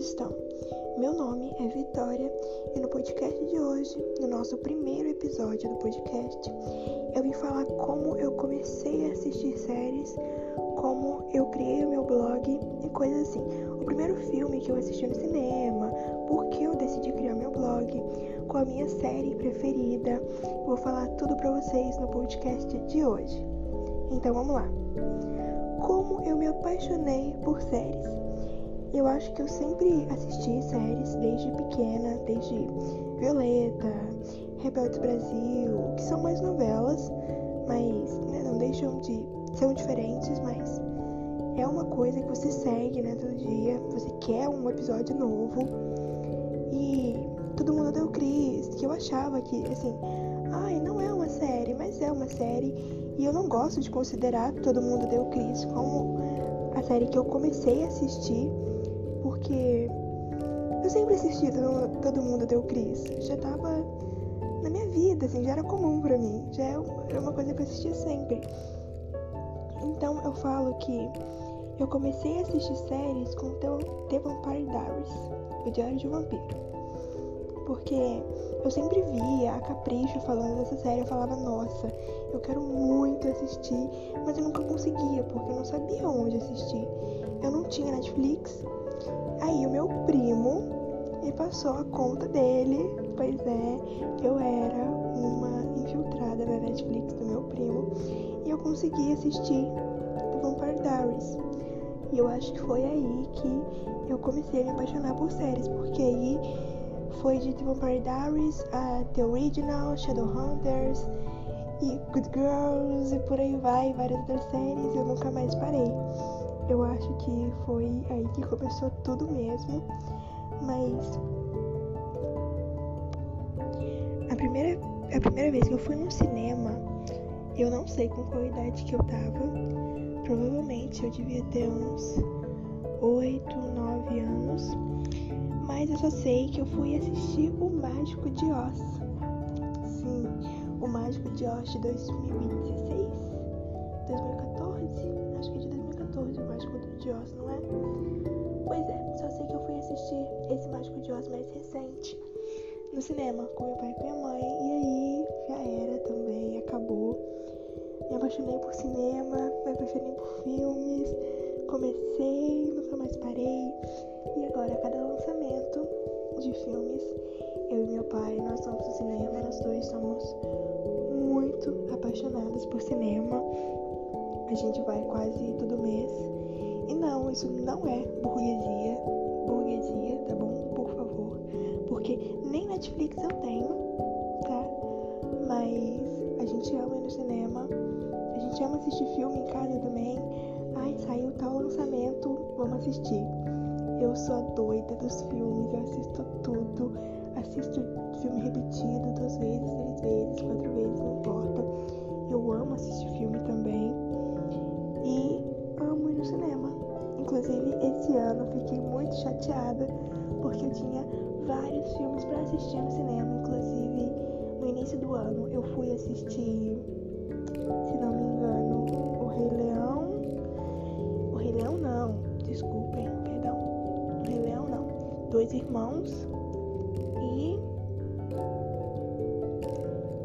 estão? Meu nome é Vitória e no podcast de hoje, no nosso primeiro episódio do podcast, eu vim falar como eu comecei a assistir séries, como eu criei o meu blog e coisas assim. O primeiro filme que eu assisti no cinema, por que eu decidi criar meu blog, qual a minha série preferida. vou falar tudo para vocês no podcast de hoje. Então vamos lá como eu me apaixonei por séries. Eu acho que eu sempre assisti séries desde pequena, desde Violeta, Rebeldes Brasil, que são mais novelas, mas né, não deixam de. são diferentes, mas é uma coisa que você segue né, todo dia, você quer um episódio novo. E todo mundo deu Cris, que eu achava que, assim, ai, não é uma série, mas é uma série. E eu não gosto de considerar Todo Mundo Deu Cris como a série que eu comecei a assistir, porque eu sempre assisti Todo, todo Mundo Deu Cris. Já tava na minha vida, assim, já era comum pra mim. Já era é uma coisa que eu assistia sempre. Então eu falo que eu comecei a assistir séries com The Vampire Diaries, o Diário de um Vampiro porque eu sempre via a Capricho falando dessa série, eu falava, nossa, eu quero muito assistir, mas eu nunca conseguia, porque eu não sabia onde assistir. Eu não tinha Netflix. Aí o meu primo me passou a conta dele, pois é, eu era uma infiltrada na Netflix do meu primo, e eu consegui assistir The Vampire Diaries. E eu acho que foi aí que eu comecei a me apaixonar por séries, porque aí foi de The Vampire Diaries, uh, The Original, Shadowhunters e Good Girls e por aí vai, várias outras séries, eu nunca mais parei. Eu acho que foi aí que começou tudo mesmo, mas a primeira, a primeira vez que eu fui no cinema, eu não sei com qual idade que eu tava, provavelmente eu devia ter uns 8, 9 anos mas eu só sei que eu fui assistir O Mágico de Oz. Sim, O Mágico de Oz de 2016? No cinema com meu pai e minha mãe e aí já era também, acabou. Me apaixonei por cinema, me apaixonei por filmes, comecei, nunca mais parei. E agora, cada lançamento de filmes, eu e meu pai, nós somos do cinema, nós dois somos muito apaixonados por cinema. A gente vai quase todo mês. E não, isso não é burguesia. Burguesia, Netflix eu tenho, tá? Mas a gente ama ir no cinema. A gente ama assistir filme em casa também. Ai, saiu tal lançamento, vamos assistir. Eu sou a doida dos filmes, eu assisto tudo. Assisto filme repetido duas vezes, três vezes, quatro vezes, não importa. Eu amo assistir filme também. E amo ir no cinema. Inclusive, esse ano eu fiquei muito chateada porque eu tinha vários filmes para assistir no cinema. Inclusive, no início do ano eu fui assistir, se não me engano, O Rei Leão. O Rei Leão não, desculpem dois irmãos e.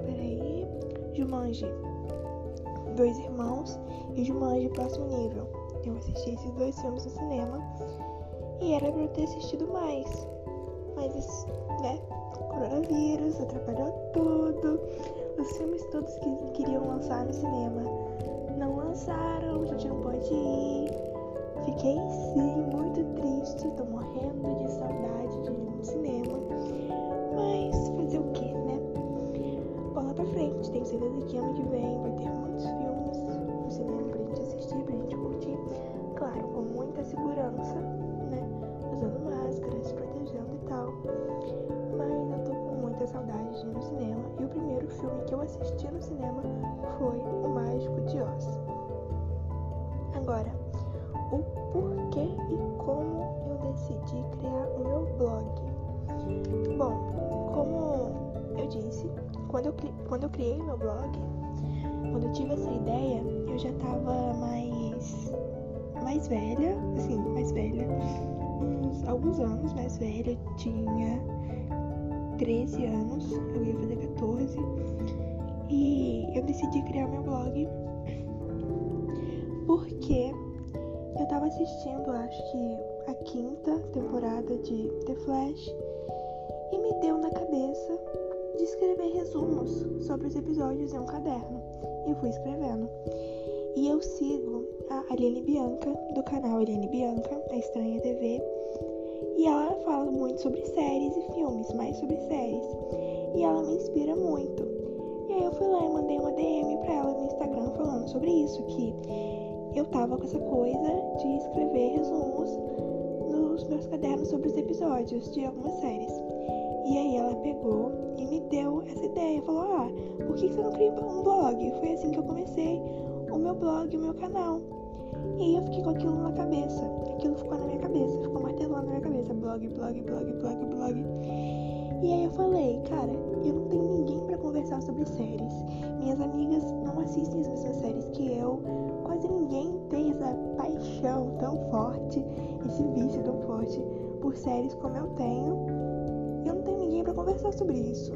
Peraí. Jumanji. Dois irmãos e Jumanji próximo nível. Eu assisti esses dois filmes no cinema e era pra eu ter assistido mais. Mas, né? Coronavírus atrapalhou tudo. Os filmes todos que queriam lançar no cinema não lançaram, a gente não pode ir. Fiquei sim muito triste, tô morrendo de saudade de ir no cinema. Mas fazer o que, né? Bola pra frente, tenho certeza que ano que vem vai ter criei meu blog, quando eu tive essa ideia, eu já estava mais, mais velha, assim, mais velha, uns alguns anos mais velha, tinha 13 anos, eu ia fazer 14, e eu decidi criar meu blog. Porque eu tava assistindo, acho que a quinta temporada de The Flash e me deu na cabeça de escrever resumos sobre os episódios em um caderno. E fui escrevendo. E eu sigo a Aline Bianca, do canal Aline Bianca, a Estranha TV. E ela fala muito sobre séries e filmes, mais sobre séries. E ela me inspira muito. E aí eu fui lá e mandei uma DM pra ela no Instagram falando sobre isso, que eu tava com essa coisa de escrever resumos nos meus cadernos sobre os episódios de algumas séries. E aí ela pegou e me deu essa ideia, falou: "Ah, por que você não cria um blog?" Foi assim que eu comecei o meu blog, o meu canal. E aí eu fiquei com aquilo na cabeça. Aquilo ficou na minha cabeça, ficou martelando na minha cabeça, blog, blog, blog, blog, blog. E aí eu falei, cara, eu não tenho ninguém para conversar sobre séries. Minhas amigas não assistem as mesmas séries que eu. Quase ninguém tem essa paixão tão forte, esse vício tão forte por séries como eu tenho. Sobre isso.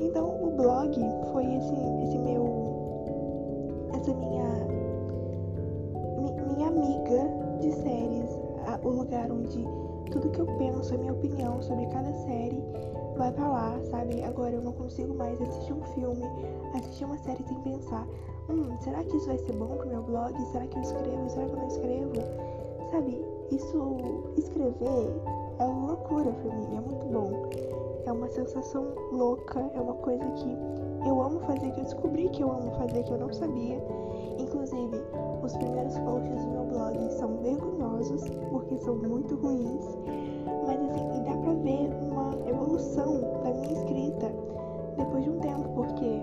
Então o blog foi esse, esse meu. essa minha. minha amiga de séries. O lugar onde tudo que eu penso, a minha opinião sobre cada série vai pra lá, sabe? Agora eu não consigo mais assistir um filme, assistir uma série sem pensar, hum, será que isso vai ser bom pro meu blog? Será que eu escrevo? Será que eu não escrevo? Sabe, isso, escrever é uma loucura pra mim, é muito bom. É uma sensação louca, é uma coisa que eu amo fazer, que eu descobri que eu amo fazer, que eu não sabia. Inclusive, os primeiros posts do meu blog são vergonhosos, porque são muito ruins. Mas assim, dá pra ver uma evolução da minha escrita depois de um tempo, porque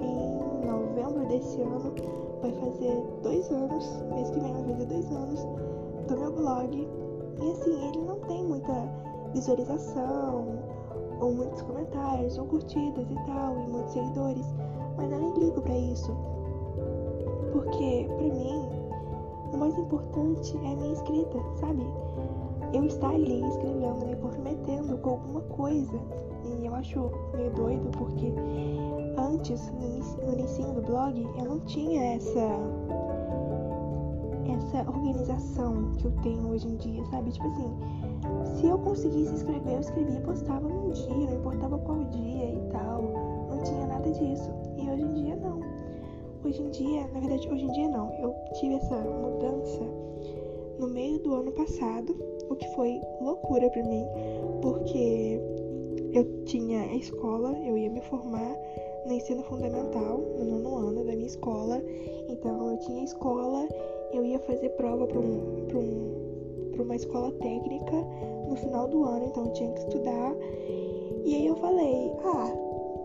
em novembro desse ano vai fazer dois anos, mês que vem vai fazer dois anos do meu blog. E assim, ele não tem muita visualização, ou muitos comentários, ou curtidas e tal, e muitos seguidores, mas eu nem ligo pra isso. Porque, pra mim, o mais importante é a minha escrita, sabe? Eu estar ali escrevendo, me comprometendo com alguma coisa. E eu acho meio doido porque antes, no início do blog, eu não tinha essa essa organização que eu tenho hoje em dia, sabe? Tipo assim, se eu conseguisse escrever, eu escrevia postava num dia, não importava qual dia e tal. Não tinha nada disso. E hoje em dia não. Hoje em dia, na verdade, hoje em dia não. Eu tive essa mudança no meio do ano passado, o que foi loucura para mim, porque eu tinha a escola, eu ia me formar no ensino fundamental, no nono ano da minha escola. Então eu tinha escola, eu ia fazer prova para um, um, uma escola técnica no final do ano, então tinha que estudar. E aí eu falei, ah,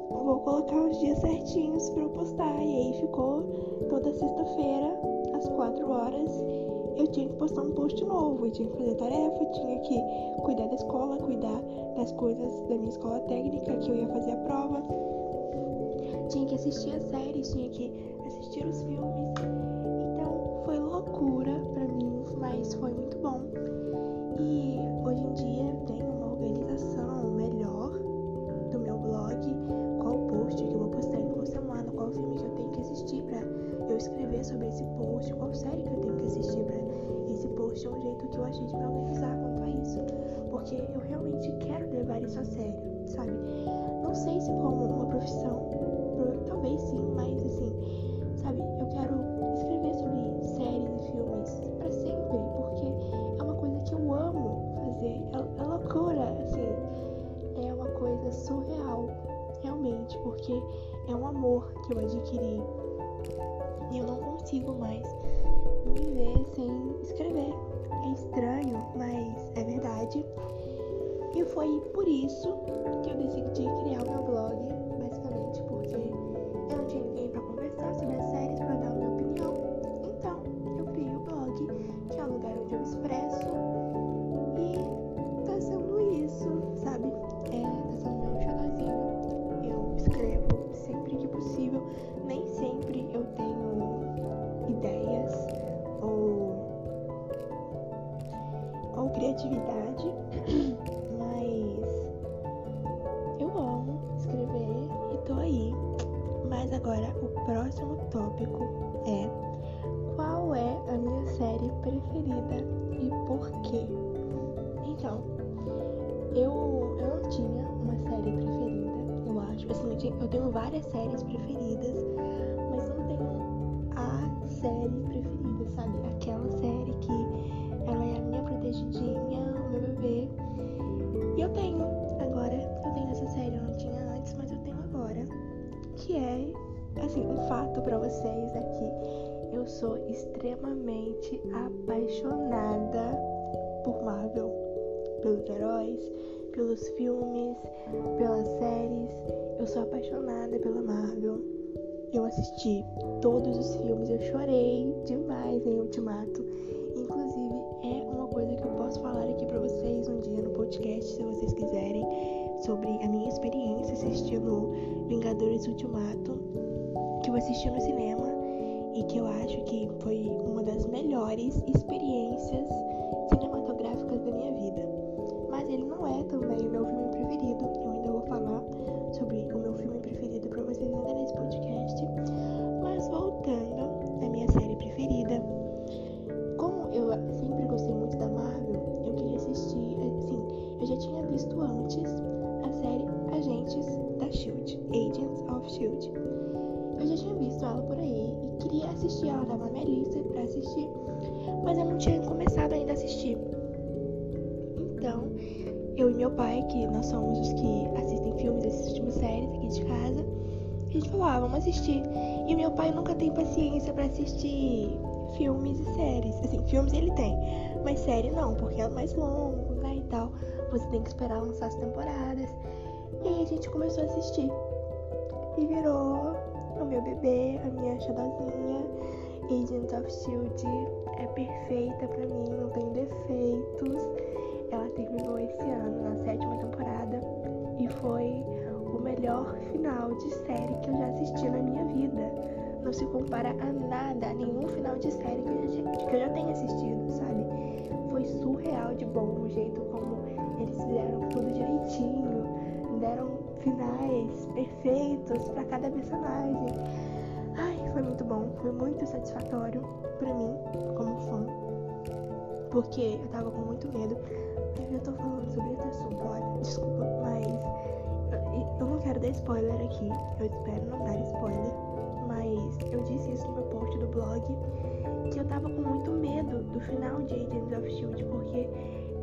vou colocar os dias certinhos para eu postar. E aí ficou toda sexta-feira, às 4 horas, eu tinha que postar um post novo, eu tinha que fazer tarefa, tinha que cuidar da escola, cuidar das coisas da minha escola técnica, que eu ia fazer a prova. Tinha que assistir as séries, tinha que assistir os filmes. Eu, eu não tinha uma série preferida, eu acho. Assim, eu tenho várias séries preferidas, mas não tenho a série preferida, sabe? Aquela série que ela é a minha protegidinha, o meu bebê. E eu tenho agora, eu tenho essa série, eu não tinha antes, mas eu tenho agora. Que é, assim, um fato para vocês aqui. Eu sou extremamente apaixonada por Marvel, pelos heróis, pelos filmes, pelas séries. Eu sou apaixonada pela Marvel. Eu assisti todos os filmes, eu chorei demais em Ultimato. Inclusive, é uma coisa que eu posso falar aqui para vocês um dia no podcast, se vocês quiserem, sobre a minha experiência assistindo Vingadores Ultimato, que eu assisti no cinema e que eu acho que foi uma das melhores experiências tava na minha lista pra assistir, mas eu não tinha começado ainda a assistir. Então, eu e meu pai, que nós somos os que assistem filmes, assistimos séries aqui de casa, a gente falou, ah, vamos assistir. E meu pai nunca tem paciência para assistir filmes e séries. Assim, filmes ele tem, mas série não, porque é mais longo, né, e tal. Você tem que esperar lançar as temporadas. E aí a gente começou a assistir. E virou o meu bebê, a minha xodózinha. Agents of Shield é perfeita pra mim, não tem defeitos. Ela terminou esse ano, na sétima temporada, e foi o melhor final de série que eu já assisti na minha vida. Não se compara a nada, a nenhum final de série que eu já, que eu já tenha assistido, sabe? Foi surreal de bom o jeito como eles fizeram tudo direitinho, deram finais perfeitos para cada personagem. Foi muito satisfatório para mim, como fã, porque eu tava com muito medo. Eu já tô falando sobre esse assunto, olha, desculpa, mas eu não quero dar spoiler aqui, eu espero não dar spoiler, mas eu disse isso no meu post do blog, que eu tava com muito medo do final de Agents of Shield, porque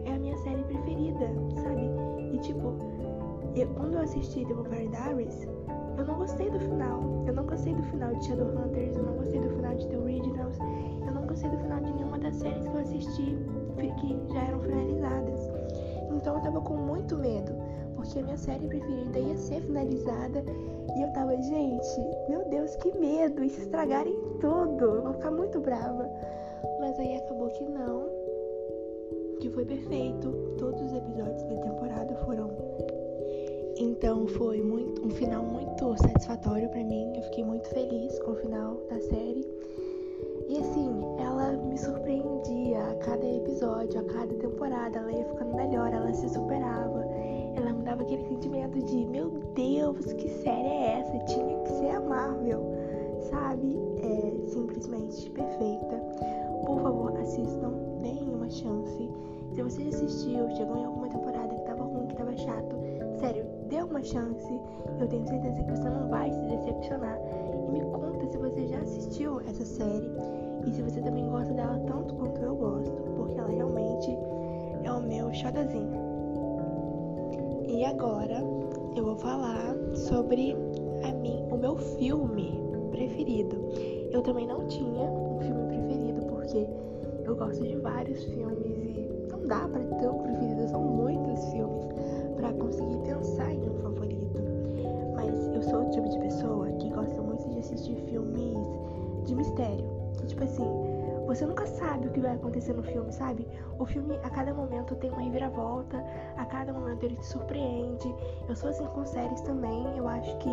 é a minha série preferida, sabe? E tipo, eu, quando eu assisti The Vampire Diaries, eu não gostei do final. Eu não gostei do final de Shadowhunters, eu não gostei do final de The Originals, eu não gostei do final de nenhuma das séries que eu assisti que já eram finalizadas. Então eu tava com muito medo, porque a minha série preferida ia ser finalizada e eu tava, gente, meu Deus, que medo, e se estragarem tudo, eu vou ficar muito brava. Mas aí acabou que não, que foi perfeito. Todos os episódios da temporada foram então foi muito, um final muito satisfatório para mim. Eu fiquei muito feliz com o final da série. E assim, ela me surpreendia a cada episódio, a cada temporada. Ela ia ficando melhor, ela se superava. Ela me dava aquele sentimento de: meu Deus, que série é essa? Tinha que ser a Marvel, sabe? É simplesmente perfeita. Por favor, assistam, deem uma chance. Se você assistiu, chegou em alguma temporada que tava ruim, que tava chato, sério, dê uma chance. Eu tenho certeza que você não vai se decepcionar. E me conta se você já assistiu essa série e se você também gosta dela tanto quanto eu gosto, porque ela realmente é o meu xodazinho. E agora eu vou falar sobre a mim, o meu filme preferido. Eu também não tinha um filme preferido porque eu gosto de vários filmes e não dá para ter um preferido, são muitos filmes para conseguir pensar em um favorito. Mas eu sou o tipo de pessoa que gosta muito de assistir filmes de mistério. Que, tipo assim, você nunca sabe o que vai acontecer no filme, sabe? O filme a cada momento tem uma reviravolta, a cada momento ele te surpreende. Eu sou assim com séries também. Eu acho que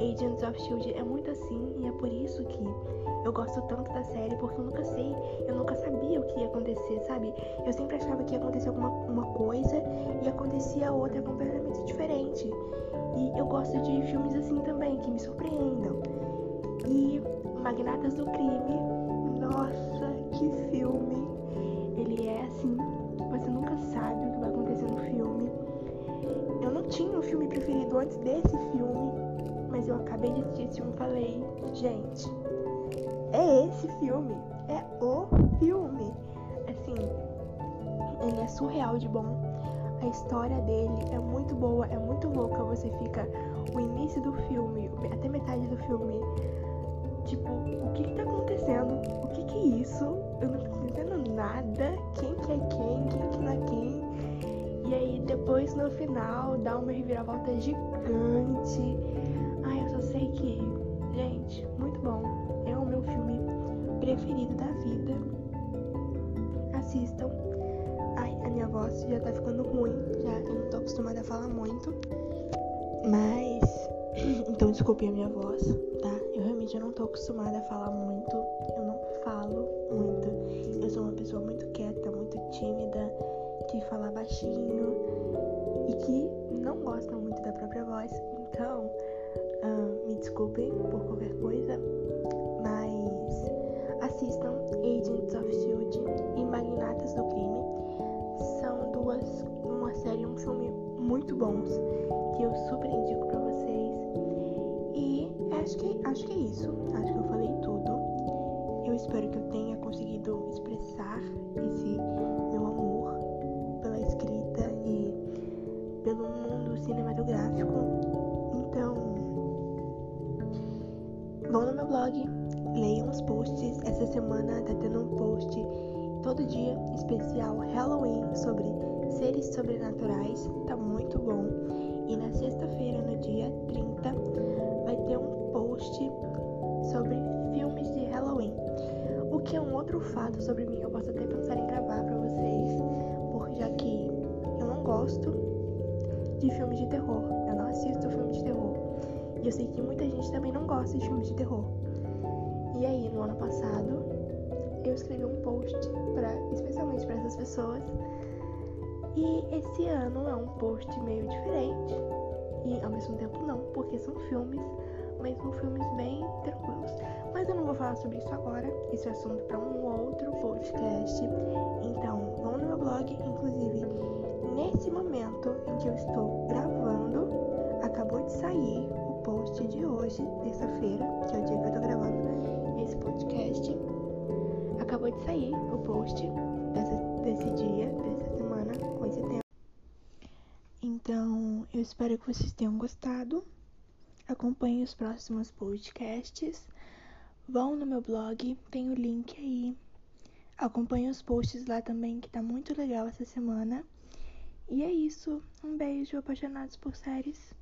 Agents of Shield é muito assim e é por isso que eu gosto tanto da série, porque eu nunca sei, eu nunca sabia o que ia acontecer, sabe? Eu sempre achava que ia acontecer alguma uma coisa e acontecia outra completamente diferente. E eu gosto de filmes assim também, que me surpreendam. E Magnatas do Crime, nossa, que filme! Ele é assim, você nunca sabe o que vai acontecer no filme. Eu não tinha um filme preferido antes desse filme, mas eu acabei de assistir esse filme e falei, gente, é esse filme, é o filme. Assim, ele é surreal de bom. A história dele é muito boa, é muito louca. Você fica o início do filme, até metade do filme, tipo, o que, que tá acontecendo? O que que é isso? Eu não tô entendendo nada. Quem que é quem? Quem que não é quem? E aí depois no final dá uma reviravolta gigante. Preferido da vida. Assistam. Ai, a minha voz já tá ficando ruim. Já eu não tô acostumada a falar muito. Mas. Então desculpe a minha voz, tá? Eu realmente não tô acostumada a falar muito. Eu não falo muito. Eu sou uma pessoa muito quieta, muito tímida, que fala baixinho e que não gosta muito da própria voz. Então, uh, me desculpem por pelo mundo cinematográfico. Então, vão no meu blog, leiam os posts. Essa semana tá tendo um post todo dia especial Halloween sobre seres sobrenaturais. Tá muito bom. E na sexta-feira, no dia 30, vai ter um post sobre filmes de Halloween. O que é um outro fato sobre mim, eu posso até pensar em gravar pra vocês, porque já que eu não gosto de filmes de terror, eu não assisto filmes de terror. E eu sei que muita gente também não gosta de filmes de terror. E aí, no ano passado, eu escrevi um post para especialmente para essas pessoas. E esse ano é um post meio diferente e ao mesmo tempo não, porque são filmes, mas são filmes bem tranquilos. Mas eu não vou falar sobre isso agora, isso é assunto para um outro podcast. Então, vão no meu blog, inclusive nesse momento em que eu estou gravando, acabou de sair o post de hoje, terça-feira, que é o dia que eu tô gravando esse podcast. Acabou de sair o post desse, desse dia, dessa semana, com esse tempo. Então, eu espero que vocês tenham gostado. Acompanhem os próximos podcasts. Vão no meu blog, tem o link aí. Acompanhem os posts lá também, que tá muito legal essa semana. E é isso. Um beijo, apaixonados por séries.